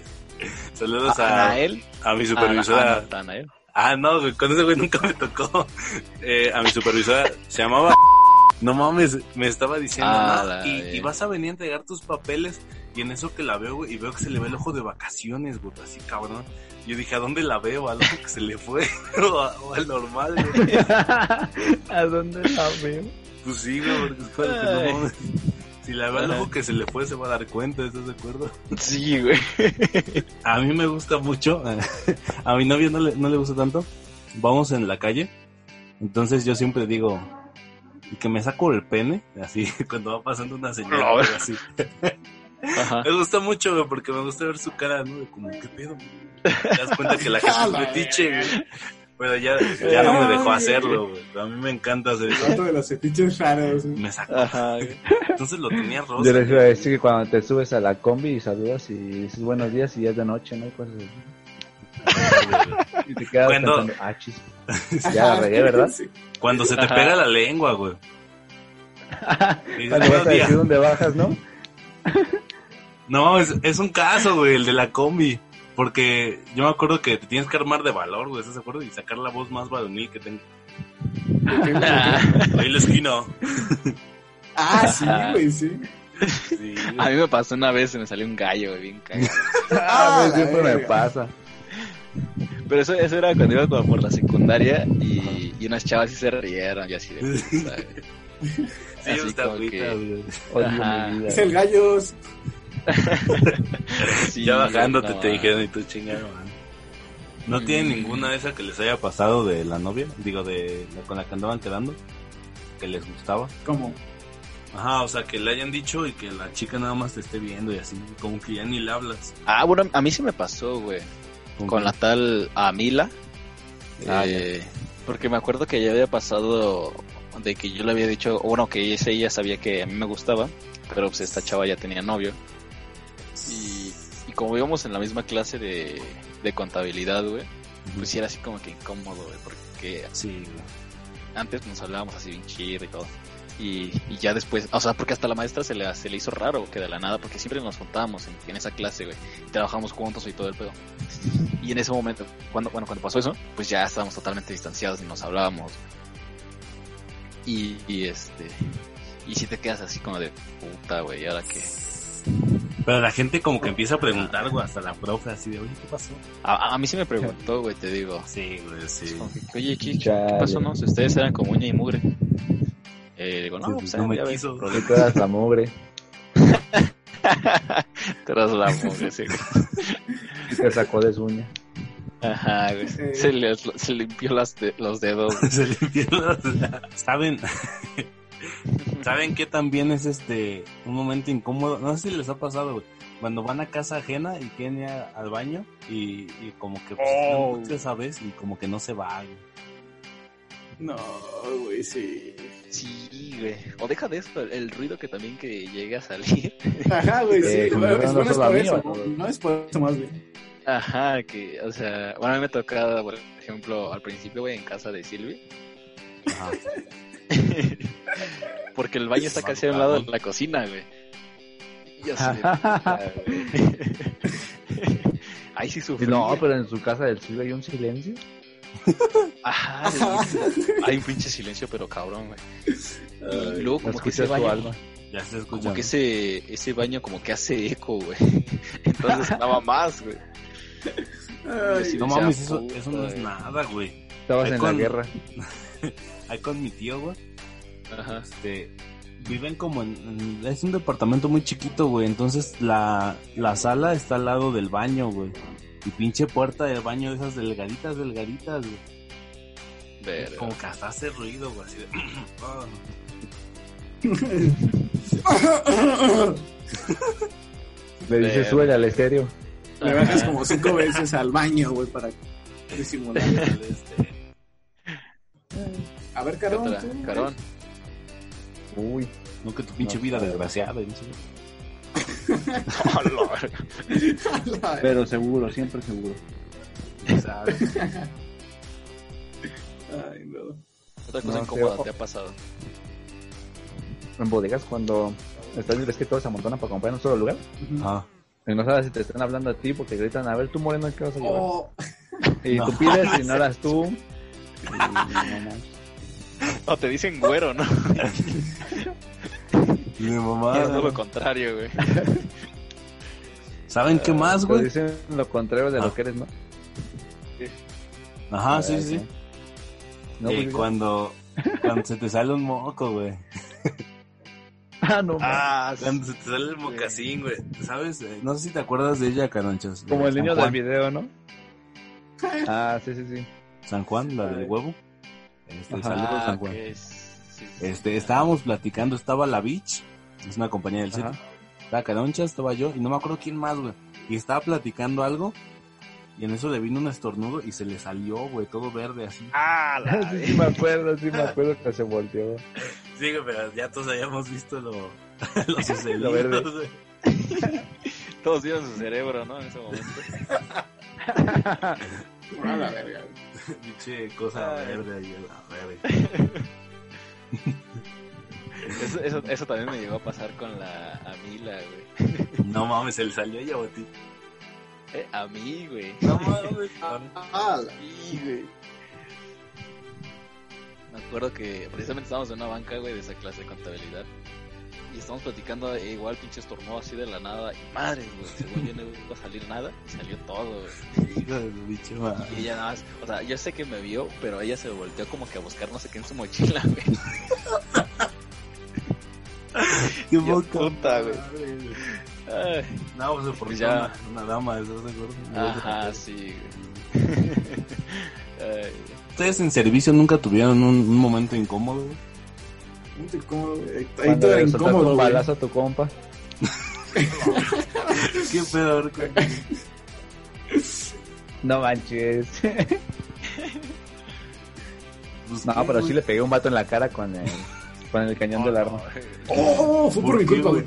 Speaker 1: saludos
Speaker 4: a
Speaker 1: a,
Speaker 4: Anael.
Speaker 1: a mi
Speaker 4: A
Speaker 1: supervisora.
Speaker 4: Natanael.
Speaker 1: Ah, no, con ese güey nunca me tocó. Eh, a mi supervisora se llamaba. No mames, me estaba diciendo,
Speaker 4: Ah,
Speaker 1: no, y vas a venir a entregar tus papeles. Y en eso que la veo, güey, y veo que se le ve el ojo de vacaciones, güey, así cabrón. Yo dije, ¿a dónde la veo? ¿Al ojo que se le fue? ¿O, a- o al normal, güey?
Speaker 3: ¿A dónde la veo?
Speaker 1: Pues sí, güey, porque es para que
Speaker 4: Ay.
Speaker 1: no. Si la veo al ojo que se le fue, se va a dar cuenta, ¿estás de acuerdo?
Speaker 4: Sí, güey.
Speaker 1: A mí me gusta mucho. A mi novio no le, no le gusta tanto. Vamos en la calle. Entonces yo siempre digo y que me saco el pene, así, cuando va pasando una señora.
Speaker 4: No.
Speaker 1: así.
Speaker 4: Ajá.
Speaker 1: Me gusta mucho, güey, porque me gusta ver su cara, ¿no? De como, ¿qué pedo? Te das cuenta que la gente es metiche, güey. Pero ya, ya no me dejó hacerlo, güey. A mí me encanta hacer eso.
Speaker 5: Tanto de los fetiches raros. güey.
Speaker 1: Me sacó.
Speaker 4: Ajá, güey.
Speaker 1: Entonces lo tenía rosa.
Speaker 3: Yo les iba a decir que cuando te subes a la combi y saludas y dices buenos días y ya es de noche, ¿no? Y cosas así. Y te quedas
Speaker 1: Cuando-
Speaker 3: pensando, ah, chis. Ya la regué, ¿verdad?
Speaker 5: Sí.
Speaker 1: Cuando se te
Speaker 4: Ajá.
Speaker 1: pega la lengua, güey.
Speaker 3: Cuando vas
Speaker 1: "Buenos
Speaker 3: a
Speaker 1: días".
Speaker 3: decir dónde bajas, ¿no?
Speaker 1: No, es, es un caso, güey, el de la combi. Porque yo me acuerdo que te tienes que armar de valor, güey, ¿estás de acuerdo? Y sacar la voz más varonil que tengo. Ahí la esquina.
Speaker 5: Ah, sí, güey, sí.
Speaker 1: Sí,
Speaker 4: A mí me pasó una vez, se me salió un gallo, güey, bien cagado.
Speaker 3: Ah, siempre me pasa.
Speaker 4: Pero eso, eso era cuando iba como por la secundaria y, y unas chavas sí se rieron y así de puta, güey.
Speaker 1: Sí, está
Speaker 4: que-.
Speaker 3: Odio mi vida.
Speaker 5: Es el gallos.
Speaker 4: Sí,
Speaker 1: Ya bajándote
Speaker 4: no,
Speaker 1: te dijeron y tú chingado, man. ¿No tienen
Speaker 4: Mm.
Speaker 1: ninguna de esas que les haya pasado de la novia? Digo, de la con la que andaban quedando. que les gustaba.
Speaker 5: ¿Cómo?
Speaker 1: Ajá, o sea, que le hayan dicho y que la chica nada más te esté viendo y así, como que ya ni le hablas.
Speaker 4: Ah, bueno, a mí sí me pasó, güey. Con la tal Amila.
Speaker 1: Ah,
Speaker 4: eh, porque me acuerdo que ya había pasado de que yo le había dicho, bueno, que ese ella sabía que a mí me gustaba, pero pues esta chava ya tenía novio. Y, y como íbamos en la misma clase de, de contabilidad, güey, pues era así como que incómodo, güey, porque
Speaker 1: Sí,
Speaker 4: antes nos hablábamos así bien chido y todo. Y, y ya después, o sea, porque hasta la maestra se le, se le hizo raro que de la nada, porque siempre nos juntábamos en, en esa clase, güey, y trabajábamos juntos y todo el pedo. Y en ese momento, cuando, bueno, cuando pasó eso, pues ya estábamos totalmente distanciados y nos hablábamos. Y, y este, y si te quedas así como de puta, güey, ¿y ahora qué?
Speaker 1: Pero la gente como que empieza a preguntar, güey, hasta la profe así de, oye, ¿qué pasó?
Speaker 4: A, a mí sí me preguntó, güey, te digo.
Speaker 1: Sí, güey, sí.
Speaker 4: Que, Oye, ¿qué, qué pasó, no? Si ustedes eran como uña y mugre. Eh, digo, no,
Speaker 1: Sí,
Speaker 4: pues
Speaker 1: no me quiso.
Speaker 3: Tú eras la mugre.
Speaker 4: Te eras la mugre, sí,
Speaker 3: te sacó de su uña.
Speaker 4: Ajá, güey.
Speaker 5: Eh.
Speaker 4: Se, le, se limpió las de- los dedos. güey.
Speaker 1: Se limpió los- ¿Saben? ¿Saben qué también es este un momento incómodo? No sé si les ha pasado, güey. Cuando van a casa ajena y quieren ir al baño y, y como que pues,
Speaker 4: Oh.
Speaker 1: Y como que no se va, güey.
Speaker 5: No, güey, sí.
Speaker 4: Sí, güey. O deja de eso, el, ruido que también que llega a salir.
Speaker 5: Ajá, güey, sí.
Speaker 3: Eh,
Speaker 5: no,
Speaker 3: no
Speaker 5: es, no por eso, no es por eso más bien.
Speaker 4: Ajá, que, o sea, bueno, a mí me tocaba, por ejemplo, al principio, güey, en casa de Silvi.
Speaker 1: Ajá.
Speaker 4: Porque el baño está casi a un lado de la cocina, güey. Y así. Ahí sí sufrí.
Speaker 3: no, pero en su casa del Silvio hay un silencio.
Speaker 4: Ajá, hay un pinche silencio, pero cabrón, güey. Y luego como que
Speaker 3: su
Speaker 4: baño,
Speaker 3: alma.
Speaker 1: Ya se escucha.
Speaker 4: como que ese, ese baño como que hace eco, güey. Entonces sonaba más, güey.
Speaker 5: Ay,
Speaker 4: Sí,
Speaker 1: No mames, eso,
Speaker 4: puta,
Speaker 1: eso no es nada, güey.
Speaker 3: Estabas
Speaker 1: Ahí
Speaker 3: en
Speaker 1: con-
Speaker 3: la guerra.
Speaker 1: Ahí con mi tío, güey.
Speaker 4: Ajá.
Speaker 1: Este, viven como en, en- es un departamento muy chiquito, güey. Entonces la, la sala está al lado del baño, güey. Y pinche puerta del baño de esas delgaditas, delgaditas, güey. Como que hasta hace ruido, güey. Así de...
Speaker 3: Le dices,
Speaker 4: Verga.
Speaker 3: súbele al estéreo.
Speaker 5: Le bajas como cinco veces al baño, güey, para disimular.
Speaker 1: Este,
Speaker 5: A ver,
Speaker 4: ¿Qué
Speaker 5: Carón,
Speaker 4: otra?
Speaker 5: tú, güey.
Speaker 4: Carón.
Speaker 3: Uy.
Speaker 1: no que tu pinche
Speaker 3: No,
Speaker 1: vida desgraciada. y no
Speaker 2: Pero seguro, siempre seguro.
Speaker 1: ¿Sabes?
Speaker 5: Ay, no.
Speaker 4: Otra cosa
Speaker 3: No,
Speaker 4: incómoda te ha pasado.
Speaker 3: En bodegas cuando estás ves que todos se amontonan para comprar en un solo lugar.
Speaker 1: Ah,
Speaker 3: no sabes si te están hablando a ti porque gritan, a ver, tú moreno, ¿qué vas a llevar?
Speaker 5: Oh,
Speaker 3: y
Speaker 1: no.
Speaker 3: tú pides y no eras tú. Y no manches.
Speaker 4: No, te dicen güero, ¿no?
Speaker 1: mi
Speaker 4: Y es
Speaker 1: mamá.
Speaker 4: todo lo contrario, güey.
Speaker 1: ¿Saben qué más, güey?
Speaker 3: dicen lo contrario de
Speaker 1: Ah.
Speaker 3: lo que eres, ¿no?
Speaker 1: Ajá, sí, sí.
Speaker 3: No,
Speaker 1: Y
Speaker 3: pues,
Speaker 1: cuando, cuando se te sale un moco, güey.
Speaker 3: Ah, no.
Speaker 4: Ah,
Speaker 1: Cuando se te sale el mocasín, güey. ¿Sabes? No sé si te acuerdas de ella, Canonchas. de
Speaker 3: Como el niño
Speaker 1: Juan.
Speaker 3: del video, ¿no? Ah, sí, sí, sí.
Speaker 1: San Juan, la del huevo. Este,
Speaker 3: Ajá.
Speaker 1: saludos, San Juan.
Speaker 4: ok, sí, sí, sí.
Speaker 1: Este, estábamos platicando, estaba la Beach, es una compañía del
Speaker 3: Ajá.
Speaker 1: sitio. Estaba Canonchas, estaba yo, y no me acuerdo quién más, güey. Y estaba platicando algo, y en eso le vino un estornudo y se le salió, güey, todo verde así.
Speaker 4: Ah, la
Speaker 3: sí, sí me acuerdo, sí me acuerdo que se volteó.
Speaker 1: Sí, güey, pero ya todos habíamos visto lo, lo sucedido.
Speaker 3: Lo verde.
Speaker 4: Todos vieron su cerebro, ¿no? En ese momento.
Speaker 5: a la verga.
Speaker 1: Pinche cosa
Speaker 4: Ay.
Speaker 1: verde ahí, la verga.
Speaker 4: Eso, eso, eso también me llegó a pasar con la Amila, güey.
Speaker 1: No mames, se le salió ya, güey.
Speaker 4: Eh, a mí, güey.
Speaker 1: No mames.
Speaker 5: Ah, la-
Speaker 4: Sí, güey. Me acuerdo que precisamente estábamos en una banca, güey, de esa clase de contabilidad. Y estamos platicando e igual pinche estornudo así de la nada. Y madre, güey, según yo no iba a salir nada. Y salió todo, güey.
Speaker 1: Hijo de bicho, madre.
Speaker 4: Y ella nada más, o sea, yo sé que me vio, pero ella se volteó como que a buscar no sé qué en su mochila, güey.
Speaker 1: Qué
Speaker 4: puta, güey. Ay,
Speaker 1: No, pues por
Speaker 4: Pues
Speaker 1: ya. Una, una dama, ¿estás de acuerdo?
Speaker 4: ajá, sí. Ay,
Speaker 1: ¿Ustedes en servicio nunca tuvieron un, un momento incómodo, güey?
Speaker 5: Muy incómodo, güey. Ahí
Speaker 3: Cuando
Speaker 5: todo era incómodo,
Speaker 3: un balazo a tu compa.
Speaker 1: Qué pedo, güey.
Speaker 3: No manches.
Speaker 1: Pues,
Speaker 3: No,
Speaker 1: ¿qué,
Speaker 3: pero sí
Speaker 1: güey?
Speaker 3: le pegué un vato en la cara con el, con el cañón del arma.
Speaker 5: Oh, fue por,
Speaker 1: ¿Por
Speaker 5: mi culpa,
Speaker 1: güey?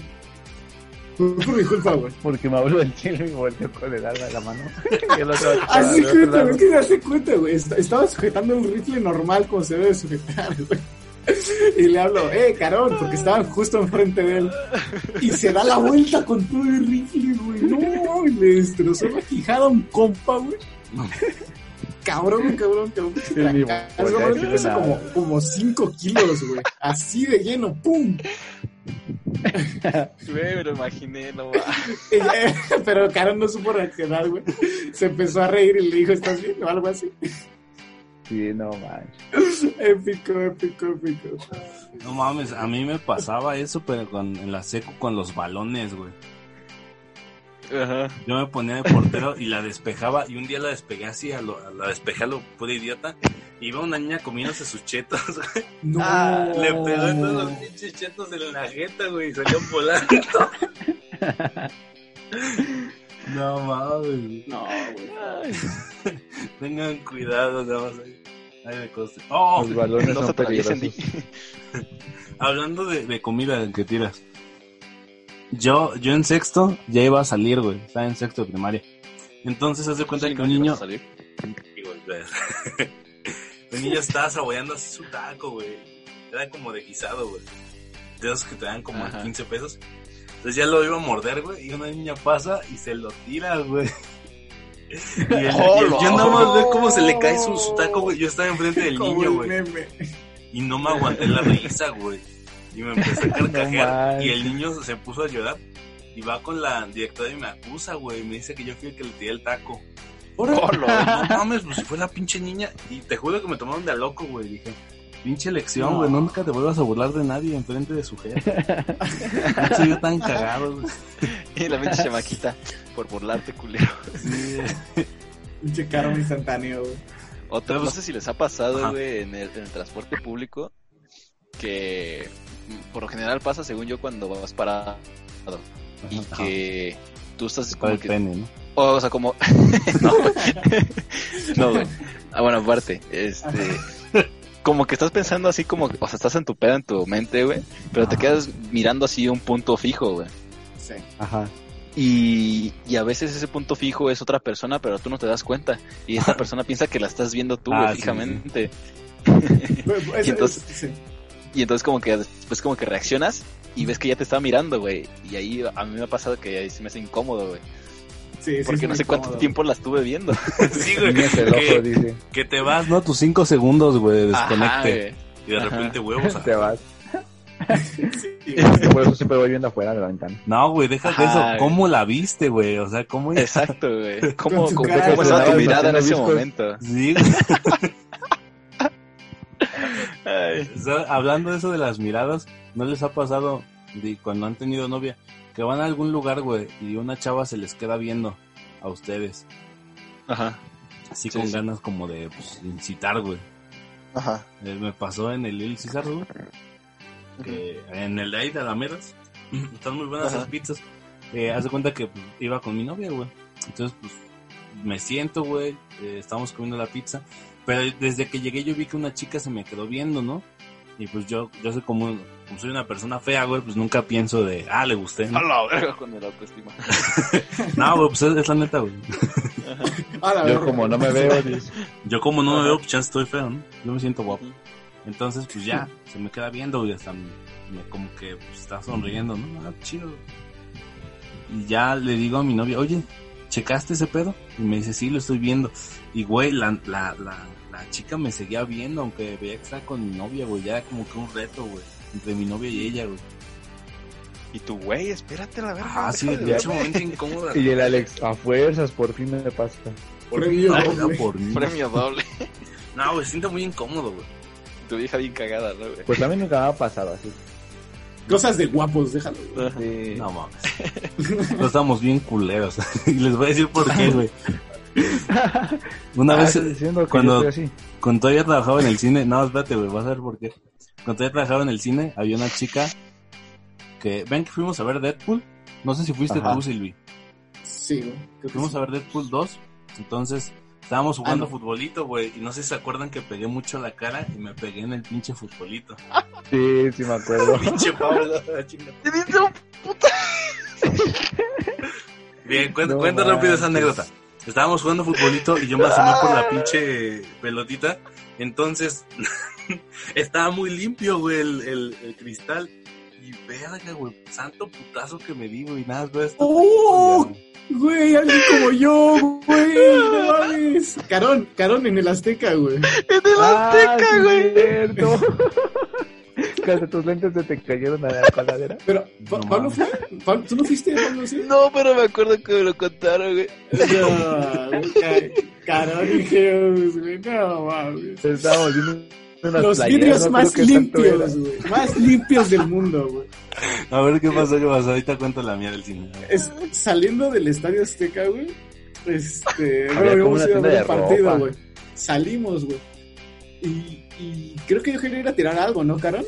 Speaker 5: Por mi culpa, güey.
Speaker 3: Porque me habló el chile y volteó con el arma en la mano. Y el otro vato
Speaker 5: Así
Speaker 3: otro
Speaker 5: cuenta, es que darse cuenta, güey. Est- Estaba sujetando un rifle normal como se debe sujetar, güey. Y le hablo, eh, carón, porque estaban justo enfrente de él. Y se da la vuelta con todo el rifle, güey. No, y le destrozó la quijada a un compa, güey. Cabrón, cabrón, cabrón. Pesa como 5 kilos, güey. Así de lleno, ¡pum!
Speaker 4: Güey, me lo imaginé, no va.
Speaker 5: Pero Carón no supo reaccionar, güey. Se empezó a reír y le dijo, ¿estás bien? O algo así.
Speaker 3: Sí, no manches.
Speaker 5: Épico, épico, épico.
Speaker 1: No mames, a mí me pasaba eso, pero con, en la seco con los balones, güey.
Speaker 4: Ajá.
Speaker 1: Yo me ponía de portero y la despejaba y un día la despegué así, a lo, a la despejé a lo puro idiota. Iba una niña comiéndose sus chetos, güey.
Speaker 5: No.
Speaker 4: Ah,
Speaker 1: Le pegó en todos los pinches chetos en la jeta, güey, y salió volando. No mames.
Speaker 5: No, güey.
Speaker 1: Tengan cuidado, nada más. Ahí, ahí me consta. Oh,
Speaker 3: Los balones
Speaker 4: No
Speaker 3: son peligrosos.
Speaker 1: hablando de, de comida que tiras. Yo, yo en sexto ya iba a salir, güey. Estaba en sexto de primaria. Entonces, haz de cuenta
Speaker 4: Sí,
Speaker 1: que
Speaker 4: no,
Speaker 1: un niño.
Speaker 4: a salir.
Speaker 1: El niño estaba saboreando así su taco, güey. Era como de guisado, güey. De esos que te dan como
Speaker 4: Ajá.
Speaker 1: 15 pesos. Entonces ya lo iba a morder, güey. Y una niña pasa y se lo tira, güey. Y el- y el-
Speaker 4: ¡Hola!
Speaker 1: yo nada más veo cómo se le cae su, su taco, güey. Yo estaba enfrente del niño, güey. Y no me aguanté la risa, güey. Y me empecé a carcajear. y el niño se puso a llorar. Y va con la directora y me acusa, güey. Me dice que yo fui el que le tiré el taco.
Speaker 4: Hola.
Speaker 1: No mames, pues si fue la pinche niña. Y te juro que me tomaron de a loco, güey. Dije, pinche lección, güey. Nunca te vuelvas a burlar de nadie enfrente de su jefe. No soy yo tan cagado, güey.
Speaker 4: Y la pinche chamaquita por burlarte, culero.
Speaker 1: Sí,
Speaker 5: Pinche carro instantáneo, güey.
Speaker 4: Otra, no sé si les ha pasado,
Speaker 1: Ajá.
Speaker 4: güey, en el, en el transporte público, que mm, por lo general pasa, según yo, cuando vas parado. Y
Speaker 1: Ajá.
Speaker 4: que tú estás como
Speaker 1: el
Speaker 4: que...
Speaker 1: pene, ¿no?
Speaker 4: O sea, como... no, no, güey. Ah, bueno, aparte, este... Como que estás pensando así como... O sea, estás en tu peda en tu mente, güey. Pero te quedas mirando así un punto fijo, güey.
Speaker 5: Sí.
Speaker 3: Ajá.
Speaker 4: Y, y a veces ese punto fijo es otra persona, pero tú no te das cuenta. Y esa persona piensa que la estás viendo tú,
Speaker 1: Ah,
Speaker 4: güey,
Speaker 1: sí,
Speaker 4: fijamente.
Speaker 5: Bueno, es-
Speaker 4: Y entonces-
Speaker 5: sí.
Speaker 4: Y entonces como que después como que reaccionas y ves que ya te está mirando, güey. Y ahí a mí me ha pasado que ahí se me hace incómodo, güey.
Speaker 5: Sí,
Speaker 4: Porque no sé cuánto
Speaker 5: cómodo.
Speaker 4: tiempo la estuve viendo.
Speaker 1: Sí, güey.
Speaker 3: Ni el ojo,
Speaker 1: Que,
Speaker 3: dice.
Speaker 1: que te vas, ¿no? Tus cinco segundos, güey, de
Speaker 4: Ajá,
Speaker 1: desconecte.
Speaker 4: güey.
Speaker 1: y de
Speaker 4: Ajá.
Speaker 1: repente huevos.
Speaker 3: Te vas.
Speaker 5: Sí,
Speaker 3: por eso siempre voy viendo afuera de la ventana.
Speaker 1: No, güey, deja de eso. ¿Cómo la viste, güey? O sea, ¿cómo
Speaker 4: Exacto, güey. ¿Cómo, cómo,
Speaker 5: cara
Speaker 4: cómo estaba tu mirada en ese momento?
Speaker 1: Sí, güey.
Speaker 4: Ay.
Speaker 1: O sea, hablando de eso de las miradas, ¿no les ha pasado de cuando han tenido novia que van a algún lugar, güey, y una chava se les queda viendo a ustedes,
Speaker 4: Ajá.
Speaker 1: así
Speaker 4: Sí,
Speaker 1: con
Speaker 4: sí.
Speaker 1: ganas como de pues, incitar, güey?
Speaker 4: Ajá.
Speaker 1: Eh, me pasó en el Lil César, güey, que en el de ahí de Alamedas, están muy buenas
Speaker 4: Ajá.
Speaker 1: las pizzas. Eh, haz de cuenta que pues, iba con mi novia, güey. Entonces, pues, me siento, güey, eh, estábamos comiendo la pizza. Pero desde que llegué yo vi que una chica se me quedó viendo, ¿no? Y pues yo, yo soy como, como soy una persona fea, güey, pues nunca pienso de, ah, le gusté, ¿no?
Speaker 4: A la verga con el autoestima.
Speaker 1: No, güey, pues es, es la neta, güey.
Speaker 5: A la
Speaker 3: Yo
Speaker 5: verga.
Speaker 3: como no me veo, dice.
Speaker 1: Yo como no me veo, pues ya estoy feo, ¿no? Yo me siento guapo. Entonces, pues ya, se me queda viendo, güey, hasta me, me- como que pues, está sonriendo, ¿no? Ah, chido. Y ya le digo a mi novia, oye, ¿checaste ese pedo? Y me dice, sí, lo estoy viendo. Y, güey, la, la, la, la chica me seguía viendo, aunque veía que estaba con mi novia, güey. Ya era como que un reto, güey, entre mi novia y ella, güey.
Speaker 4: Y tu güey, espérate la verga.
Speaker 1: Ah, sí, de hecho, momento incómodo.
Speaker 3: Y el Alex, a fuerzas, por fin me pasa.
Speaker 5: Premio doble.
Speaker 1: no, por mí.
Speaker 4: Premio doble.
Speaker 1: No, güey, siento muy incómodo, güey.
Speaker 4: Tu vieja bien cagada, ¿no, güey?
Speaker 3: Pues a mí nunca me ha pasado así.
Speaker 5: Cosas de guapos, déjalo. güey.
Speaker 3: Sí.
Speaker 1: No mames. No estamos bien culeros. y les voy a decir por qué, güey. Una
Speaker 3: Ah,
Speaker 1: vez,
Speaker 3: ¿estás diciendo que
Speaker 1: cuando-
Speaker 3: así.
Speaker 1: cuando todavía trabajaba en el cine, no, espérate, güey, vas a ver por qué. cuando todavía trabajaba en el cine, había una chica que, ven que fuimos a ver Deadpool, no sé si fuiste
Speaker 3: Ajá.
Speaker 1: tú, Silvi,
Speaker 5: Sí, güey.
Speaker 1: fuimos
Speaker 5: sí.
Speaker 1: a ver Deadpool 2, entonces estábamos jugando
Speaker 5: Ah, no.
Speaker 1: futbolito, güey, y no sé si se acuerdan que pegué mucho la cara y me pegué en el pinche futbolito.
Speaker 3: Sí, sí me acuerdo.
Speaker 1: pinche Pablo, chinga. Bien,
Speaker 3: No
Speaker 1: cuenta rápido esa anécdota. Estábamos jugando futbolito y yo me asomé por la pinche pelotita. Entonces, estaba muy limpio, güey, el, el- el cristal. Y verga, güey, santo putazo que me di, güey, nada, güey. esto-
Speaker 5: ¡Oh!
Speaker 1: Güey.
Speaker 5: Güey, alguien como yo, güey. No mames. Carón, Carón en el Azteca, güey.
Speaker 4: En el
Speaker 3: Ah,
Speaker 4: Azteca,
Speaker 3: sí,
Speaker 4: güey.
Speaker 3: Casi tus lentes se te cayeron a la coladera.
Speaker 5: Pero, Pa-
Speaker 1: No
Speaker 5: ¿Pablo fue? ¿Pablo- ¿Tú no fuiste, Pablo? Sí.
Speaker 4: No, pero me acuerdo que me lo contaron, güey.
Speaker 5: No, güey, Ca- Carón y Geos, güey. No mames.
Speaker 3: Estábamos viendo unas
Speaker 5: Los
Speaker 3: playeras,
Speaker 5: vidrios
Speaker 3: no
Speaker 5: más limpios, güey. Más limpios del mundo, güey.
Speaker 1: A ver qué pasó, qué pasó. Ahorita cuento la mía del cine.
Speaker 5: Es, saliendo del estadio Azteca, güey. Este,
Speaker 3: Había
Speaker 5: bueno,
Speaker 3: como
Speaker 5: íbamos
Speaker 3: una
Speaker 5: a ir a ver
Speaker 3: de
Speaker 5: partido, güey. Salimos, güey. Y, y creo que yo quería ir a tirar algo, ¿no, Carón?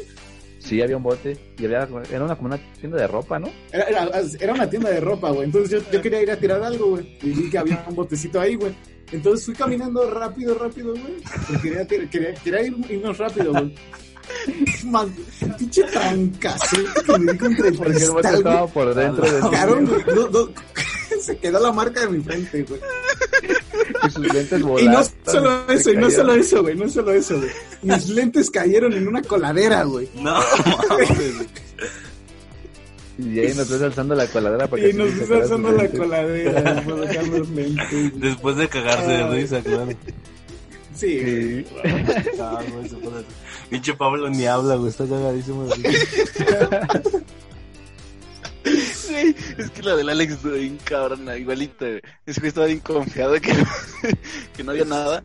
Speaker 3: Sí, había un bote. Y había, era una, como una tienda de ropa, ¿no?
Speaker 5: Era, era, era una tienda de ropa, güey. Entonces yo, yo quería ir a tirar algo, güey. Y vi que había un botecito ahí, güey. Entonces fui caminando rápido, rápido, güey. Quería, quería, quería ir, irnos rápido, güey. Man, pinche trancazo que me di contra el
Speaker 3: Porque el bote estaba por dentro de
Speaker 5: güey. No, no, se quedó la marca de mi frente, güey.
Speaker 3: y sus lentes
Speaker 5: Y no
Speaker 3: volaron.
Speaker 5: solo eso, y no solo eso, güey. No solo eso, güey. Mis lentes cayeron en una coladera, güey.
Speaker 1: No, mames.
Speaker 3: Y ahí nos ves alzando la coladera para que
Speaker 5: Y nos
Speaker 3: sacaran
Speaker 5: alzando la coladera por sacar los lentes. güey.
Speaker 1: Después de cagarse de risa, claro.
Speaker 5: Sí,
Speaker 3: Sí.
Speaker 1: Pinche Pablo ni habla, güey, está cagadísimo.
Speaker 4: Güey, es que la del Alex está bien cabrona, igualita, güey. Ese güey estaba bien confiado de que que no había nada.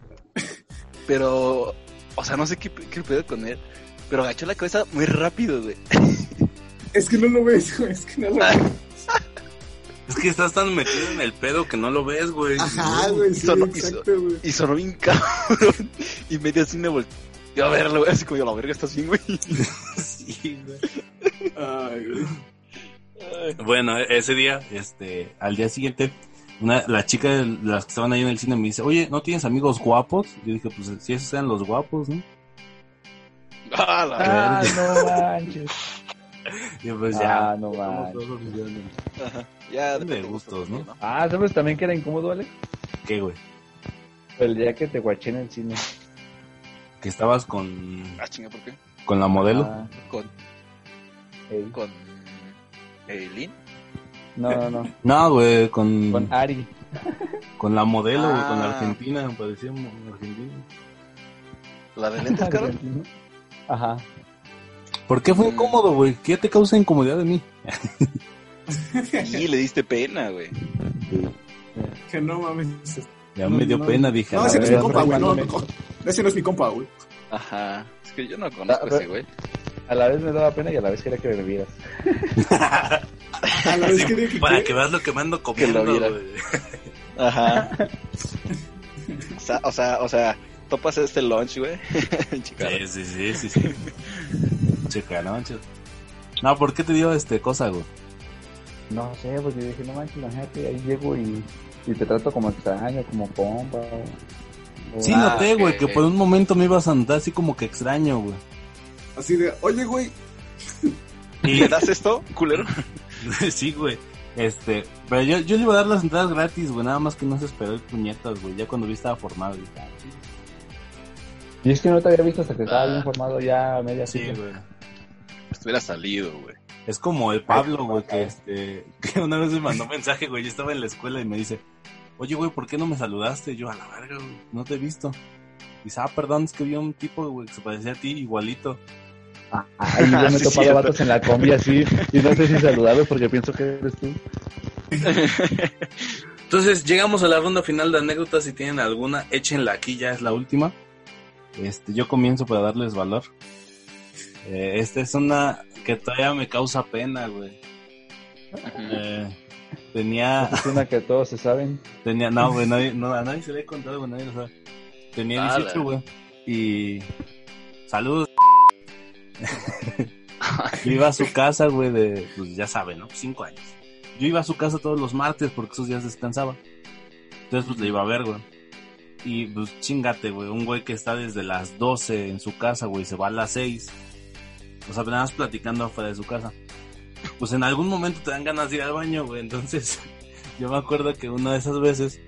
Speaker 4: Pero, o sea, no sé qué, qué pedo con él. Pero agachó la cabeza muy rápido, güey.
Speaker 5: Es que no lo ves, güey. Es que no lo ves.
Speaker 1: Es que estás tan metido en el pedo que no lo ves, güey.
Speaker 5: Ajá, güey. Sí,
Speaker 4: Sonó-
Speaker 5: exacto, güey.
Speaker 4: Y sonó bien cabrón. Y medio así me volteó a verlo, güey. Así como yo, la verga, ¿estás bien, güey?
Speaker 1: Sí, güey.
Speaker 5: Ay, güey.
Speaker 4: Ay,
Speaker 1: Bueno, e- ese día, este, al día siguiente, una, la chica de las que estaban ahí en el cine me dice, oye, ¿no tienes amigos guapos? Yo dije, pues si esos eran los guapos, ¿no?
Speaker 4: Ah, la
Speaker 3: Ah, no manches.
Speaker 1: Y yo, pues ya.
Speaker 3: Ah, no manches.
Speaker 4: Ajá. Ya,
Speaker 1: De gustos, ¿no?
Speaker 3: Ah, ¿sabes también que era incómodo, Ale?
Speaker 1: ¿Qué, güey?
Speaker 3: El día que te guaché en el cine.
Speaker 1: Que estabas con,
Speaker 4: Ah, chinga, ¿por qué?
Speaker 1: con la modelo.
Speaker 3: Ah,
Speaker 4: Con,
Speaker 3: ey.
Speaker 4: con, Eileen.
Speaker 3: No, no, no.
Speaker 1: No, güey, con,
Speaker 3: Con Ari.
Speaker 1: con la modelo, güey, con la
Speaker 4: Ah.
Speaker 1: argentina, parecía mo- argentina.
Speaker 4: La de lentes, caro.
Speaker 3: Ajá.
Speaker 1: ¿Por qué fue
Speaker 4: Mm.
Speaker 1: incómodo, güey? ¿Qué te causa incomodidad de mí?
Speaker 4: Sí, le diste pena, güey.
Speaker 5: Que no mames.
Speaker 1: Ya me dio
Speaker 5: No,
Speaker 1: pena, dije.
Speaker 5: No, ese no es mi compa, güey. No, no. Ese no es mi compa, güey.
Speaker 4: Ajá. Es que yo no conozco
Speaker 3: Ah,
Speaker 4: a ese güey.
Speaker 3: A la vez me daba pena y a la vez quería que me bebieras.
Speaker 5: A la vez
Speaker 1: Sí,
Speaker 5: quería que.
Speaker 1: para que veas lo que me ando comiendo,
Speaker 4: lo viera.
Speaker 1: güey.
Speaker 4: Ajá. O sea, o sea, o sea, topas este lunch, güey. Chica.
Speaker 1: Sí, sí, sí, sí, sí. Checa, ¿no? ¿por qué te dio este cosa, güey?
Speaker 3: No sé, pues yo dije, no manches, imagínate, ahí llego y, y te trato como extraño, como compa. o-
Speaker 1: Sí,
Speaker 4: Ah,
Speaker 1: noté, güey, que por un momento me ibas a andar así como que extraño, güey.
Speaker 5: Así de, oye, güey.
Speaker 1: Y
Speaker 4: ¿Me das esto, culero?
Speaker 1: sí, güey. Este, pero yo, yo le iba a dar las entradas gratis, güey, nada más que no se esperó el puñetas, güey. Ya cuando vi estaba formado, ah, sí.
Speaker 3: Y es que no te había visto hasta que estaba
Speaker 4: Ah.
Speaker 3: bien formado ya a media
Speaker 1: Sí,
Speaker 3: cita.
Speaker 1: güey.
Speaker 4: Estuviera salido, güey.
Speaker 1: Es como el Pablo, güey, que este, que una vez me mandó mensaje, güey, yo estaba en la escuela y me dice, oye, güey, ¿por qué no me saludaste? Yo, a la verga, güey, no te he visto. Dice, ah, perdón, es que vi un tipo, güey, que se parecía a ti, igualito.
Speaker 3: Ay, yo me he
Speaker 4: Sí,
Speaker 3: topado
Speaker 4: cierto.
Speaker 3: vatos en la combi así y no sé si saludarlos porque pienso que eres tú.
Speaker 1: Entonces, llegamos a la ronda final de anécdotas, si tienen alguna, échenla aquí, ya es la última. Este, yo comienzo para darles valor. Eh, esta es una que todavía me causa pena, güey. Eh, tenía,
Speaker 3: Es una que todos se saben.
Speaker 1: tenía, no, güey, nadie, no, a nadie se le he contado, güey, nadie lo sabe. Tenía
Speaker 4: Ala.
Speaker 1: 18, güey. Y saludos. Yo iba a su casa, güey, de, pues ya saben, ¿no? Cinco años. Yo iba a su casa todos los martes porque esos días descansaba. Entonces, pues le iba a ver, güey. Y pues chingate, güey. Un güey que está desde las 12 en su casa, güey, se va a las 6. O sea, más platicando afuera de su casa. Pues en algún momento te dan ganas de ir al baño, güey. Entonces, yo me acuerdo que una de esas veces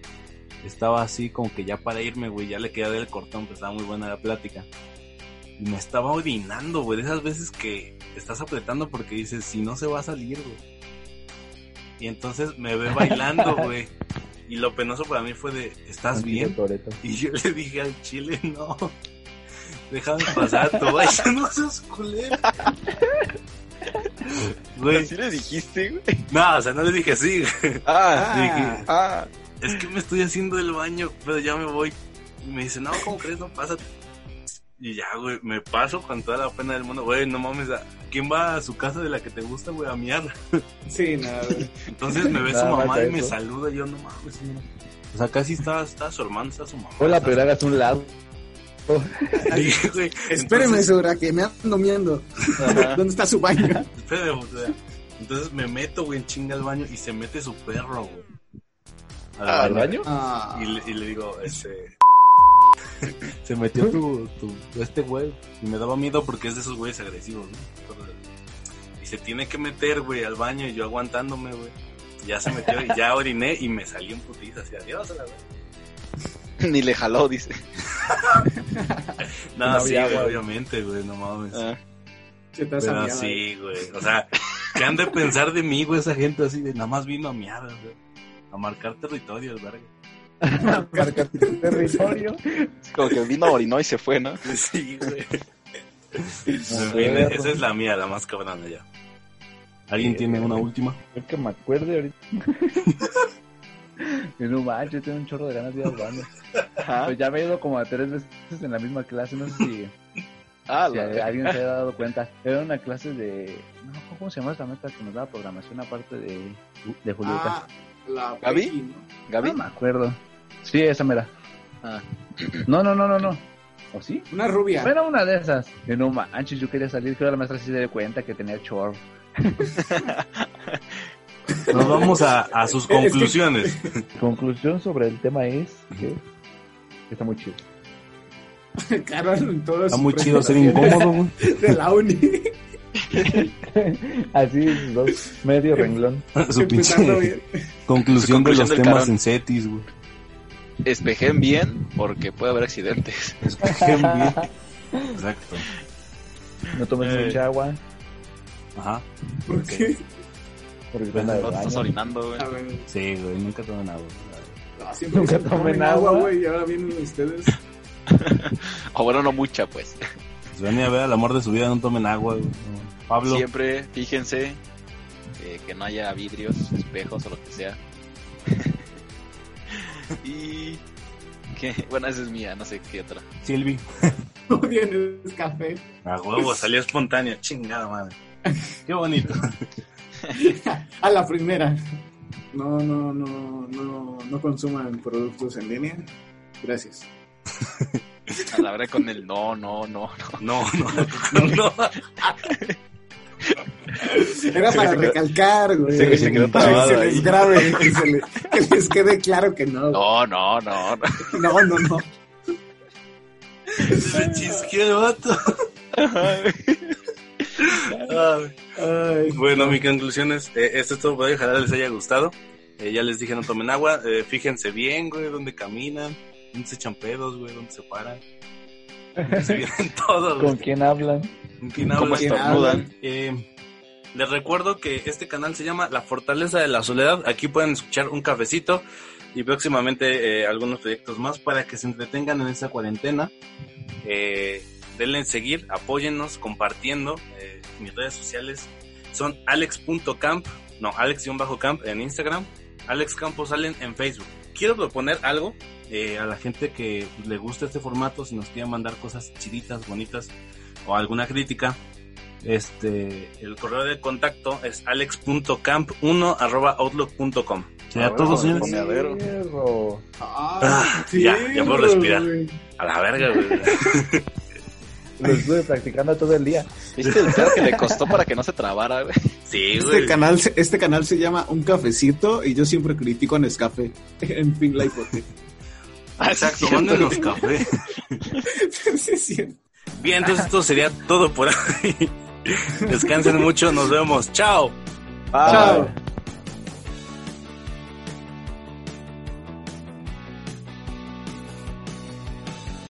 Speaker 1: estaba así como que ya para irme, güey. Ya le quedé del cortón, pues estaba muy buena la plática. Y me estaba orinando, güey. De esas veces que estás apretando porque dices, si no se va a salir, güey. Y entonces me ve bailando, güey. Y lo penoso para mí fue de, ¿estás bien? Y yo le dije al chile, no. Déjame pasar, tú vaya, no seas culero. Güey,
Speaker 4: ¿Así le dijiste, güey?
Speaker 1: no, o sea, no le dije así. güey.
Speaker 4: Ah,
Speaker 1: Dije,
Speaker 4: ah.
Speaker 1: es que me estoy haciendo el baño, pero ya me voy. Y me dice, no, ¿cómo crees? No, pásate. Y ya, güey, me paso con toda la pena del mundo. Güey, no mames, ¿a- ¿quién va a su casa de la que te gusta, güey, a miar?
Speaker 5: Sí, nada, güey.
Speaker 1: Entonces me ve su
Speaker 3: Nada
Speaker 1: mamá y me
Speaker 3: eso.
Speaker 1: saluda. Y yo, no mames. O sea, casi está, está su hermano, está su mamá.
Speaker 3: Hola, pero hagas un lado.
Speaker 1: Sí, güey.
Speaker 5: Espéreme, que me ando miendo.
Speaker 4: Ajá.
Speaker 5: ¿Dónde está su baño?
Speaker 1: Espérame, o sea, entonces me meto, güey, en chinga al baño y se mete su perro, güey. Al
Speaker 4: Ah,
Speaker 3: ¿Al baño?
Speaker 5: Ah,
Speaker 1: Y le, y le digo, este. se metió tu, tu, este güey. Y me daba miedo porque es de esos güeyes agresivos, ¿no? Y se tiene que meter, güey, al baño y yo aguantándome, güey. Ya se metió y ya oriné y me salí en putiza así, adiós a la vez.
Speaker 4: Ni le jaló, dice.
Speaker 1: No,
Speaker 3: No
Speaker 1: sí,
Speaker 3: había
Speaker 1: güey, obviamente, güey, no mames.
Speaker 4: Ah.
Speaker 1: Pero
Speaker 5: amiado.
Speaker 1: sí, güey. O sea, ¿qué han de pensar de mí, güey, esa gente así de nada más vino a miar, güey? A marcar territorio, el verga.
Speaker 3: Marca tu territorio.
Speaker 4: Es como que vino, orinó y se fue, ¿no?
Speaker 1: Sí, güey.
Speaker 3: Perro.
Speaker 1: esa es la mía, la más cabrona ya. ¿Alguien tiene una última?
Speaker 3: Creo que me acuerde ahorita. Y no manches, tengo un chorro de ganas de ir al. Pues ya me he ido como a tres veces en la misma clase, no sé si,
Speaker 4: Ah,
Speaker 3: si alguien se haya dado cuenta. Era una clase de... No, ¿Cómo se llama esta meta que nos daba programación aparte de, de Julieta?
Speaker 5: Ah, la
Speaker 4: ¿Gaby?
Speaker 5: ¿no?
Speaker 4: Gaby.
Speaker 3: No me acuerdo. Sí, esa mera.
Speaker 4: Ah.
Speaker 3: No, no, no, no, no. ¿O sí?
Speaker 5: Una rubia.
Speaker 3: Bueno, una de esas. Y no manches, yo quería salir, creo que la maestra sí se dio cuenta que tenía chorro.
Speaker 1: Nos vamos a, a sus conclusiones.
Speaker 3: Conclusión sobre el tema es que está muy chido.
Speaker 5: Carol en todo
Speaker 1: Está muy chido ser incómodo, güey.
Speaker 5: De la uni.
Speaker 3: Así, dos, medio renglón.
Speaker 1: Su pinche conclusión de los temas
Speaker 4: carón.
Speaker 1: en CETIS, güey.
Speaker 4: Espejen bien porque puede haber accidentes.
Speaker 1: Escogen bien. Exacto.
Speaker 3: No tomes
Speaker 1: Eh.
Speaker 3: mucha agua
Speaker 1: Ajá.
Speaker 5: ¿Por qué?
Speaker 3: porque
Speaker 1: Pues,
Speaker 4: No estás orinando, güey.
Speaker 5: A ver,
Speaker 1: Sí, güey, nunca tomen agua.
Speaker 5: no, siempre
Speaker 3: Nunca tomen agua.
Speaker 5: güey, y ahora vienen ustedes.
Speaker 4: O bueno, no mucha, pues.
Speaker 1: Si van a ver al amor de su vida, no tomen agua, güey. Pablo,
Speaker 4: Siempre fíjense eh, que no haya vidrios, espejos o lo que sea. y que bueno, esa es mía, no sé qué otra.
Speaker 1: Silvi.
Speaker 5: No tienes café.
Speaker 1: A huevo, salió espontáneo. Chingada madre. Qué bonito.
Speaker 5: A la primera. No, no, no, no, no consuman productos en línea. Gracias.
Speaker 4: A la verdad con el no, no, no, no.
Speaker 1: No, no, no, no.
Speaker 5: Era para recalcar, güey.
Speaker 4: Sí, que se quedó
Speaker 5: Para que se les grabe, que, se le- que les quede claro que no.
Speaker 4: No, no, no, no.
Speaker 5: No, no, no.
Speaker 1: Se chisqueó el vato. Ay.
Speaker 5: Ay,
Speaker 1: Bueno, mi conclusión es, eh, esto es todo, por hoy, ojalá les haya gustado. Eh, ya les dije, no tomen agua, eh, fíjense bien, güey, dónde caminan, dónde se echan pedos, güey, dónde se paran. Dónde se vienen todo,
Speaker 3: ¿Con quién hablan?
Speaker 1: ¿Con quién
Speaker 4: ¿Cómo
Speaker 1: hablan?
Speaker 4: estornudan?
Speaker 1: Eh, les recuerdo que este canal se llama La Fortaleza de la Soledad. Aquí pueden escuchar un cafecito y próximamente eh, algunos proyectos más para que se entretengan en esta cuarentena. Eh, denle en seguir, apóyennos compartiendo. Eh, mis redes sociales son alex.camp, no, alex-camp en Instagram, Alex Campos Allen en Facebook. Quiero proponer algo a la gente que le gusta este formato, si nos quieren mandar cosas chiditas, bonitas o alguna crítica. Este, el correo de contacto es alex.camp1 Sería
Speaker 3: A ver,
Speaker 1: todo,
Speaker 3: con el
Speaker 1: señores.
Speaker 3: Perro.
Speaker 5: Ah,
Speaker 1: Ah, ya, ya puedo respirar. A la verga, güey.
Speaker 3: Lo estuve practicando todo el día.
Speaker 4: ¿Viste el pedo que le costó para que no se trabara, güey?
Speaker 1: Sí,
Speaker 5: Este
Speaker 1: güey.
Speaker 5: canal, se- este canal se llama Un Cafecito y yo siempre critico a Nescafe en Pink Hotel.
Speaker 4: Ah,
Speaker 1: Exacto, mándenos café. Bien, entonces esto sería todo por hoy. Descansen mucho, nos vemos. Chao.
Speaker 5: Chao.